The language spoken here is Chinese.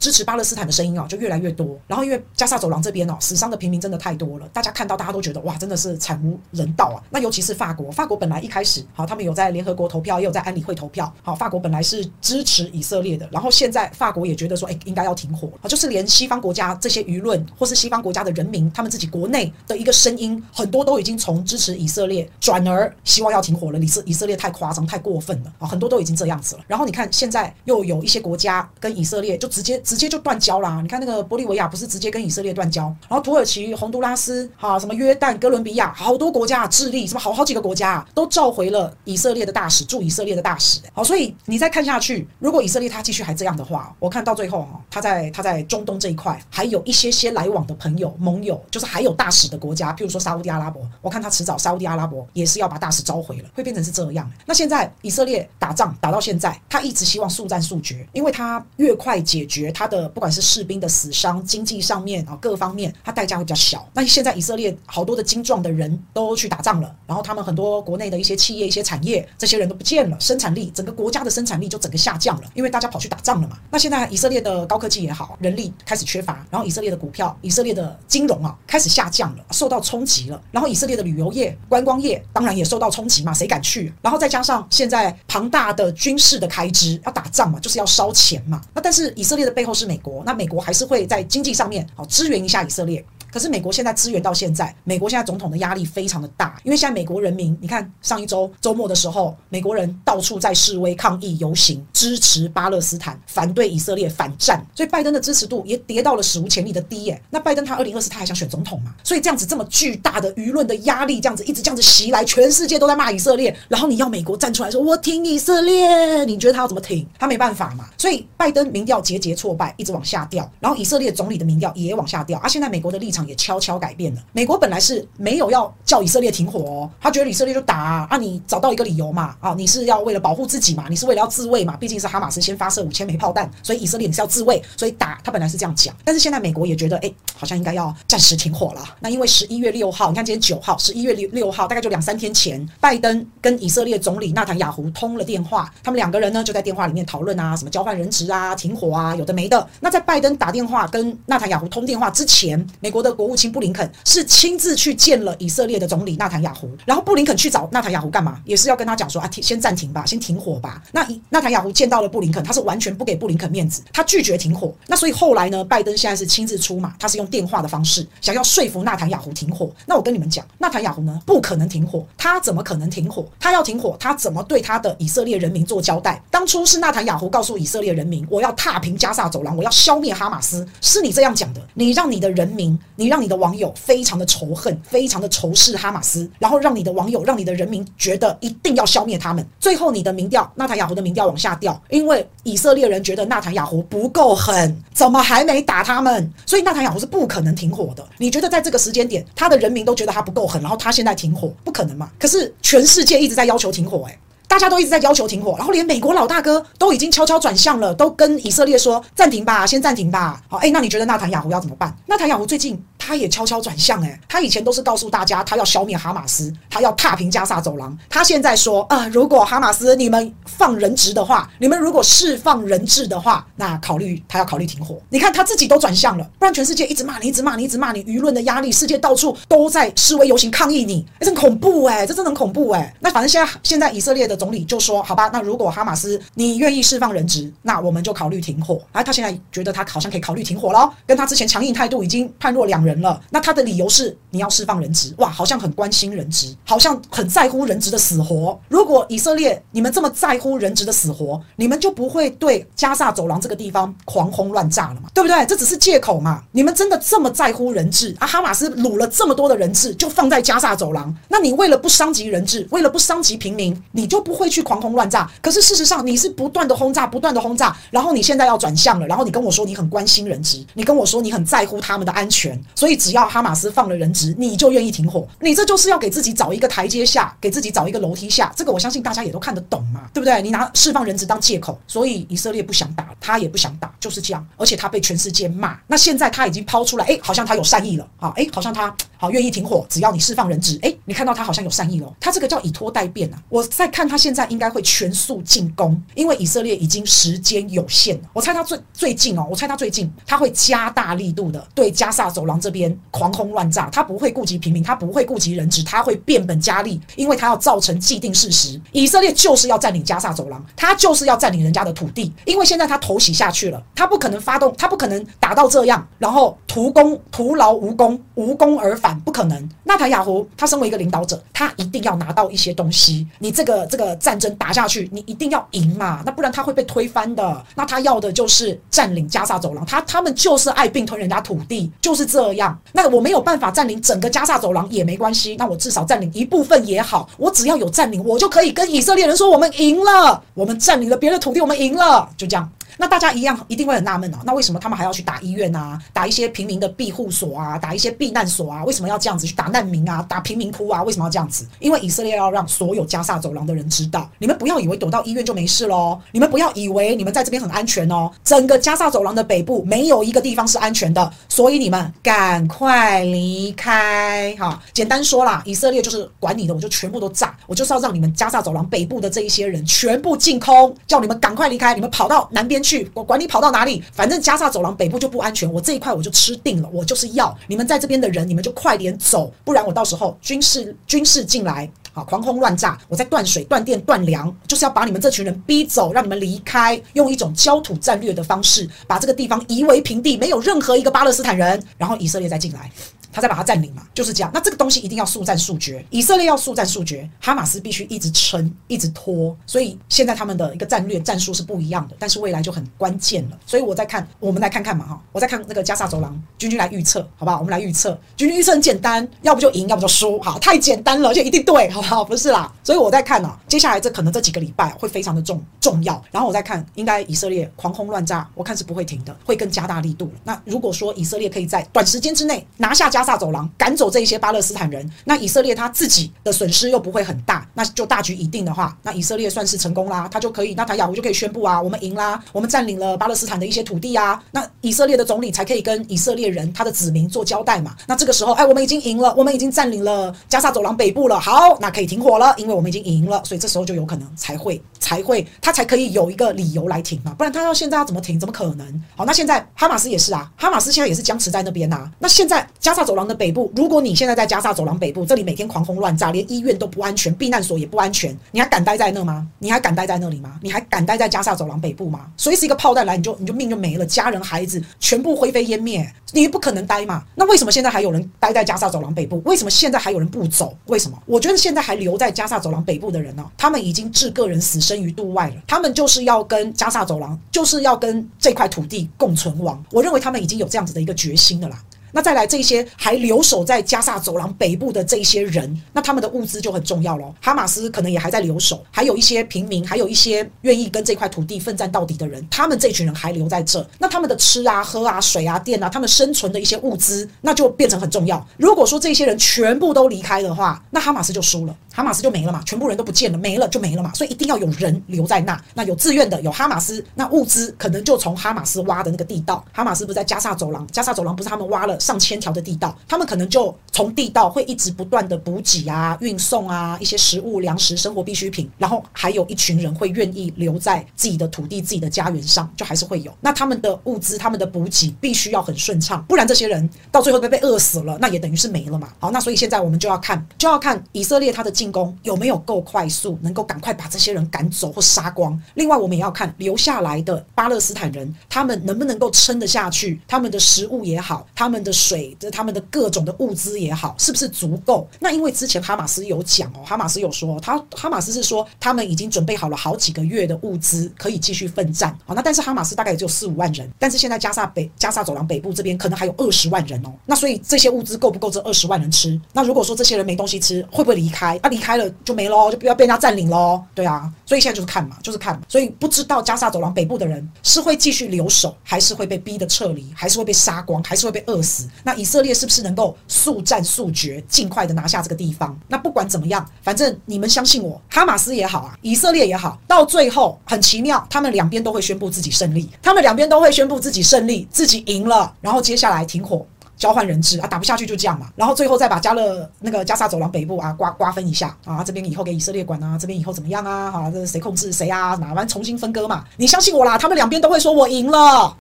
支持巴勒斯坦的声音啊就越来越多。然后因为加萨走廊这边哦，死伤的平民真的太多了，大家看到大家都觉得哇，真的是惨无人道啊。那尤其是法国，法国本来一开始好，他们有在联合国投票，也有在安理会投票。好，法国本来是支持以色列的，然后现在法国也觉得说，哎，应该要停火啊，就是连西方国家这些舆论或是西方国家的人民，他们自己国内的一个声音，很多都已经从支持以色列转而希望要停火了。以色以色列太夸张，太过分了啊，很多都已经这样子了。然后你看，现在又有一些国家跟以色列就直接直接就断交啦。你看那个玻利维亚不是直接跟以色列断交，然后土耳其、洪都拉斯哈，什么约旦、哥伦比亚，好多国家，智利什么好好几个国家啊，都召回了以色列的大使，驻以色列的大使。好，所以你再看下去，如果以色列他继续还这样的话，我看到最后哈，他在他在中东这一块还有一些些来往的朋友盟友，就是还有大使的国家，譬如说沙乌地阿拉伯，我看他迟早沙乌地阿拉伯也是要把大使召回了，会变成是这样。那现在以色列打仗打到现在，他一直希望速战速决，因为他越快解决他的不管是士兵的死伤、经济上面啊各方面，他代价会比较小。那现在以色列好多的精壮的人都去打仗了，然后他们很多国内的一些企业、一些产业，这些人都不见了，生产力整个国家的生产力就整个下降了，因为大家跑去打仗了嘛。那现在以色列的高科技也好，人力开始缺乏，然后以色列的股票、以色列的金融啊开始下降了，受到冲击了。然后以色列的旅游业、观光业当然也受到冲击嘛，谁敢去？然后再加上现在庞大的军事的开支，要打仗嘛，就是要烧钱嘛。那但是以色列的背后是美国，那美国还是会在经济上面好支援一下以色列。可是美国现在支援到现在，美国现在总统的压力非常的大，因为现在美国人民，你看上一周周末的时候，美国人到处在示威抗议游行，支持巴勒斯坦，反对以色列，反战，所以拜登的支持度也跌到了史无前例的低耶。那拜登他二零二四他还想选总统嘛？所以这样子这么巨大的舆论的压力，这样子一直这样子袭来，全世界都在骂以色列，然后你要美国站出来说我挺以色列，你觉得他要怎么挺？他没办法嘛。所以拜登民调节节挫败，一直往下掉，然后以色列总理的民调也往下掉，啊、现在美国的立场。也悄悄改变了。美国本来是没有要叫以色列停火哦，他觉得以色列就打啊，啊你找到一个理由嘛，啊，你是要为了保护自己嘛，你是为了要自卫嘛，毕竟是哈马斯先发射五千枚炮弹，所以以色列你是要自卫，所以打。他本来是这样讲，但是现在美国也觉得，哎，好像应该要暂时停火了。那因为十一月六号，你看今天九号，十一月六六号，大概就两三天前，拜登跟以色列总理纳坦雅胡通了电话，他们两个人呢就在电话里面讨论啊，什么交换人质啊，停火啊，有的没的。那在拜登打电话跟纳坦雅胡通电话之前，美国的国务卿布林肯是亲自去见了以色列的总理纳坦雅胡，然后布林肯去找纳坦雅胡干嘛？也是要跟他讲说啊，先暂停吧，先停火吧。那纳坦雅胡见到了布林肯，他是完全不给布林肯面子，他拒绝停火。那所以后来呢，拜登现在是亲自出马，他是用电话的方式想要说服纳坦雅胡停火。那我跟你们讲，纳坦雅胡呢不可能停火，他怎么可能停火？他要停火，他怎么对他的以色列人民做交代？当初是纳坦雅胡告诉以色列人民，我要踏平加萨走廊，我要消灭哈马斯，是你这样讲的，你让你的人民，你让你的网友。非常的仇恨，非常的仇视哈马斯，然后让你的网友，让你的人民觉得一定要消灭他们。最后你的民调，纳塔雅胡的民调往下掉，因为以色列人觉得纳塔雅胡不够狠，怎么还没打他们？所以纳塔雅胡是不可能停火的。你觉得在这个时间点，他的人民都觉得他不够狠，然后他现在停火，不可能嘛？可是全世界一直在要求停火，欸，诶。大家都一直在要求停火，然后连美国老大哥都已经悄悄转向了，都跟以色列说暂停吧，先暂停吧。好，诶，那你觉得纳坦雅胡要怎么办？纳坦雅胡最近他也悄悄转向，诶，他以前都是告诉大家他要消灭哈马斯，他要踏平加萨走廊。他现在说啊，如果哈马斯你们放人质的话，你们如果释放人质的话，那考虑他要考虑停火。你看他自己都转向了，不然全世界一直骂你，一直骂你，一直骂你，舆论的压力，世界到处都在示威游行抗议你，诶，这很恐怖诶，这真的很恐怖诶。那反正现在现在以色列的总理就说：“好吧，那如果哈马斯你愿意释放人质，那我们就考虑停火。”啊，他现在觉得他好像可以考虑停火了，跟他之前强硬态度已经判若两人了。那他的理由是你要释放人质，哇，好像很关心人质，好像很在乎人质的死活。如果以色列你们这么在乎人质的死活，你们就不会对加萨走廊这个地方狂轰乱炸了嘛？对不对？这只是借口嘛。你们真的这么在乎人质啊？哈马斯掳了这么多的人质，就放在加萨走廊，那你为了不伤及人质，为了不伤及平民，你就不会去狂轰乱炸。可是事实上，你是不断的轰炸，不断的轰炸，然后你现在要转向了，然后你跟我说你很关心人质，你跟我说你很在乎他们的安全，所以只要哈马斯放了人质，你就愿意停火，你这就是要给自己找一个台阶下，给自己找一个楼梯下，这个我相信大家也都看得懂嘛，对不对？你拿释放人质当借口，所以以色列不想打，他也不想打，就是这样，而且他被全世界骂，那现在他已经抛出来，诶，好像他有善意了啊，诶，好像他。好，愿意停火，只要你释放人质，诶，你看到他好像有善意了。他这个叫以拖待变啊。我在看他现在应该会全速进攻，因为以色列已经时间有限了。我猜他最最近哦，我猜他最近他会加大力度的对加萨走廊这边狂轰乱炸，他不会顾及平民，他不会顾及人质，他会变本加厉，因为他要造成既定事实，以色列就是要占领加萨走廊，他就是要占领人家的土地，因为现在他投袭下去了，他不可能发动，他不可能打到这样，然后徒功徒劳无功，无功而返，不可能。纳坦雅胡他身为一个领导者，他一定要拿到一些东西，你这个这个战争打下去，你一定要赢嘛，那不然他会被推翻的。那他要的就是占领加萨走廊，他他们就是爱并吞人家土地，就是这样。那我没有办法占领整个加萨走廊也没关系，那我至少占领一部分也好，我只要有占领，我就可以跟以色列人说我们赢了，我们占领了别的土地，我们赢了，就这样。那大家一样一定会很纳闷啊，那为什么他们还要去打医院啊，打一些平民的庇护所啊，打一些避难所啊？为什么要这样子去打难民啊，打贫民窟啊？为什么要这样子？因为以色列要让所有加萨走廊的人知道，你们不要以为躲到医院就没事喽，你们不要以为你们在这边很安全哦，整个加萨走廊的北部没有一个地方是安全的，所以你们赶快离开哈。简单说啦，以色列就是管你的，我就全部都炸，我就是要让你们加萨走廊北部的这一些人全部净空，叫你们赶快离开，你们跑到南边去。去，我管你跑到哪里，反正加萨走廊北部就不安全，我这一块我就吃定了，我就是要你们在这边的人，你们就快点走，不然我到时候军事军事进来，好狂轰乱炸，我再断水断电断粮，就是要把你们这群人逼走，让你们离开，用一种焦土战略的方式把这个地方夷为平地，没有任何一个巴勒斯坦人，然后以色列再进来。他再把它占领嘛，就是这样。那这个东西一定要速战速决，以色列要速战速决，哈马斯必须一直撑，一直拖。所以现在他们的一个战略战术是不一样的，但是未来就很关键了。所以我在看，我们来看看嘛哈，我在看那个加萨走廊，军军来预测，好不好？我们来预测，军军预测很简单，要不就赢，要不就输，好，太简单了，而且一定对，好不好？不是啦。所以我在看呢，接下来这可能这几个礼拜会非常的重重要。然后我在看，应该以色列狂轰乱炸，我看是不会停的，会更加大力度。那如果说以色列可以在短时间之内拿下加加萨走廊，赶走这一些巴勒斯坦人，那以色列他自己的损失又不会很大，那就大局已定的话，那以色列算是成功啦，他就可以，纳坦雅我就可以宣布啊，我们赢啦，我们占领了巴勒斯坦的一些土地啊，那以色列的总理才可以跟以色列人他的子民做交代嘛。那这个时候，哎，我们已经赢了，我们已经占领了加萨走廊北部了，好，那可以停火了，因为我们已经赢了，所以这时候就有可能才会才会他才可以有一个理由来停嘛，不然他要现在要怎么停？怎么可能？好，那现在哈马斯也是啊，哈马斯现在也是僵持在那边呐、那现在加萨走廊的北部如果你现在在加萨走廊北部，这里每天狂轰乱炸，连医院都不安全，避难所也不安全，你还敢待在那吗？你还敢待在那里吗？你还敢待在加萨走廊北部吗？随时一个炮弹来，你就你就命就没了，家人孩子全部灰飞烟灭，你不可能待嘛？那为什么现在还有人待在加萨走廊北部？为什么现在还有人不走？为什么？我觉得现在还留在加萨走廊北部的人呢、他们已经置个人死生于度外了，他们就是要跟加萨走廊，就是要跟这块土地共存亡。我认为他们已经有这样子的一个决心了啦。那再来这些还留守在加萨走廊北部的这些人，那他们的物资就很重要咯。哈马斯可能也还在留守，还有一些平民，还有一些愿意跟这块土地奋战到底的人，他们这群人还留在这，那他们的吃啊、喝啊、水啊、电啊，他们生存的一些物资，那就变成很重要。如果说这些人全部都离开的话，那哈马斯就输了，哈马斯就没了嘛，全部人都不见了，没了就没了嘛。所以一定要有人留在那，那有自愿的，有哈马斯，那物资可能就从哈马斯挖的那个地道，哈马斯不是在加萨走廊，加萨走廊不是他们挖了。上千条的地道，他们可能就从地道会一直不断的补给啊、运送啊一些食物、粮食、生活必需品，然后还有一群人会愿意留在自己的土地、自己的家园上，就还是会有。那他们的物资、他们的补给必须要很顺畅，不然这些人到最后被被饿死了，那也等于是没了嘛。好，那所以现在我们就要看，就要看以色列他的进攻有没有够快速，能够赶快把这些人赶走或杀光。另外，我们也要看留下来的巴勒斯坦人，他们能不能够撑得下去，他们的食物也好，他们的。水的他们的各种的物资也好，是不是足够？那因为之前哈马斯有讲哦，哈马斯有说，他哈马斯是说他们已经准备好了好几个月的物资，可以继续奋战。好，那但是哈马斯大概也只有四五万人，但是现在加萨北加萨走廊北部这边可能还有二十万人哦。那所以这些物资够不够这二十万人吃？那如果说这些人没东西吃，会不会离开？啊，离开了就没喽，就不要被人家占领喽。对啊，所以现在就是看嘛，就是看。所以不知道加萨走廊北部的人是会继续留守，还是会被逼得撤离，还是会被杀光，还是会被饿死？那以色列是不是能够速战速决，尽快的拿下这个地方？那不管怎么样，反正你们相信我，哈马斯也好啊，以色列也好，到最后很奇妙，他们两边都会宣布自己胜利，他们两边都会宣布自己胜利，自己赢了，然后接下来停火。交换人质啊，打不下去就这样嘛。然后最后再把加勒那个加萨走廊北部啊瓜瓜分一下啊，这边以后给以色列管啊，这边以后怎么样啊？哈，这谁控制谁啊？哪完重新分割嘛？你相信我啦，他们两边都会说我赢了。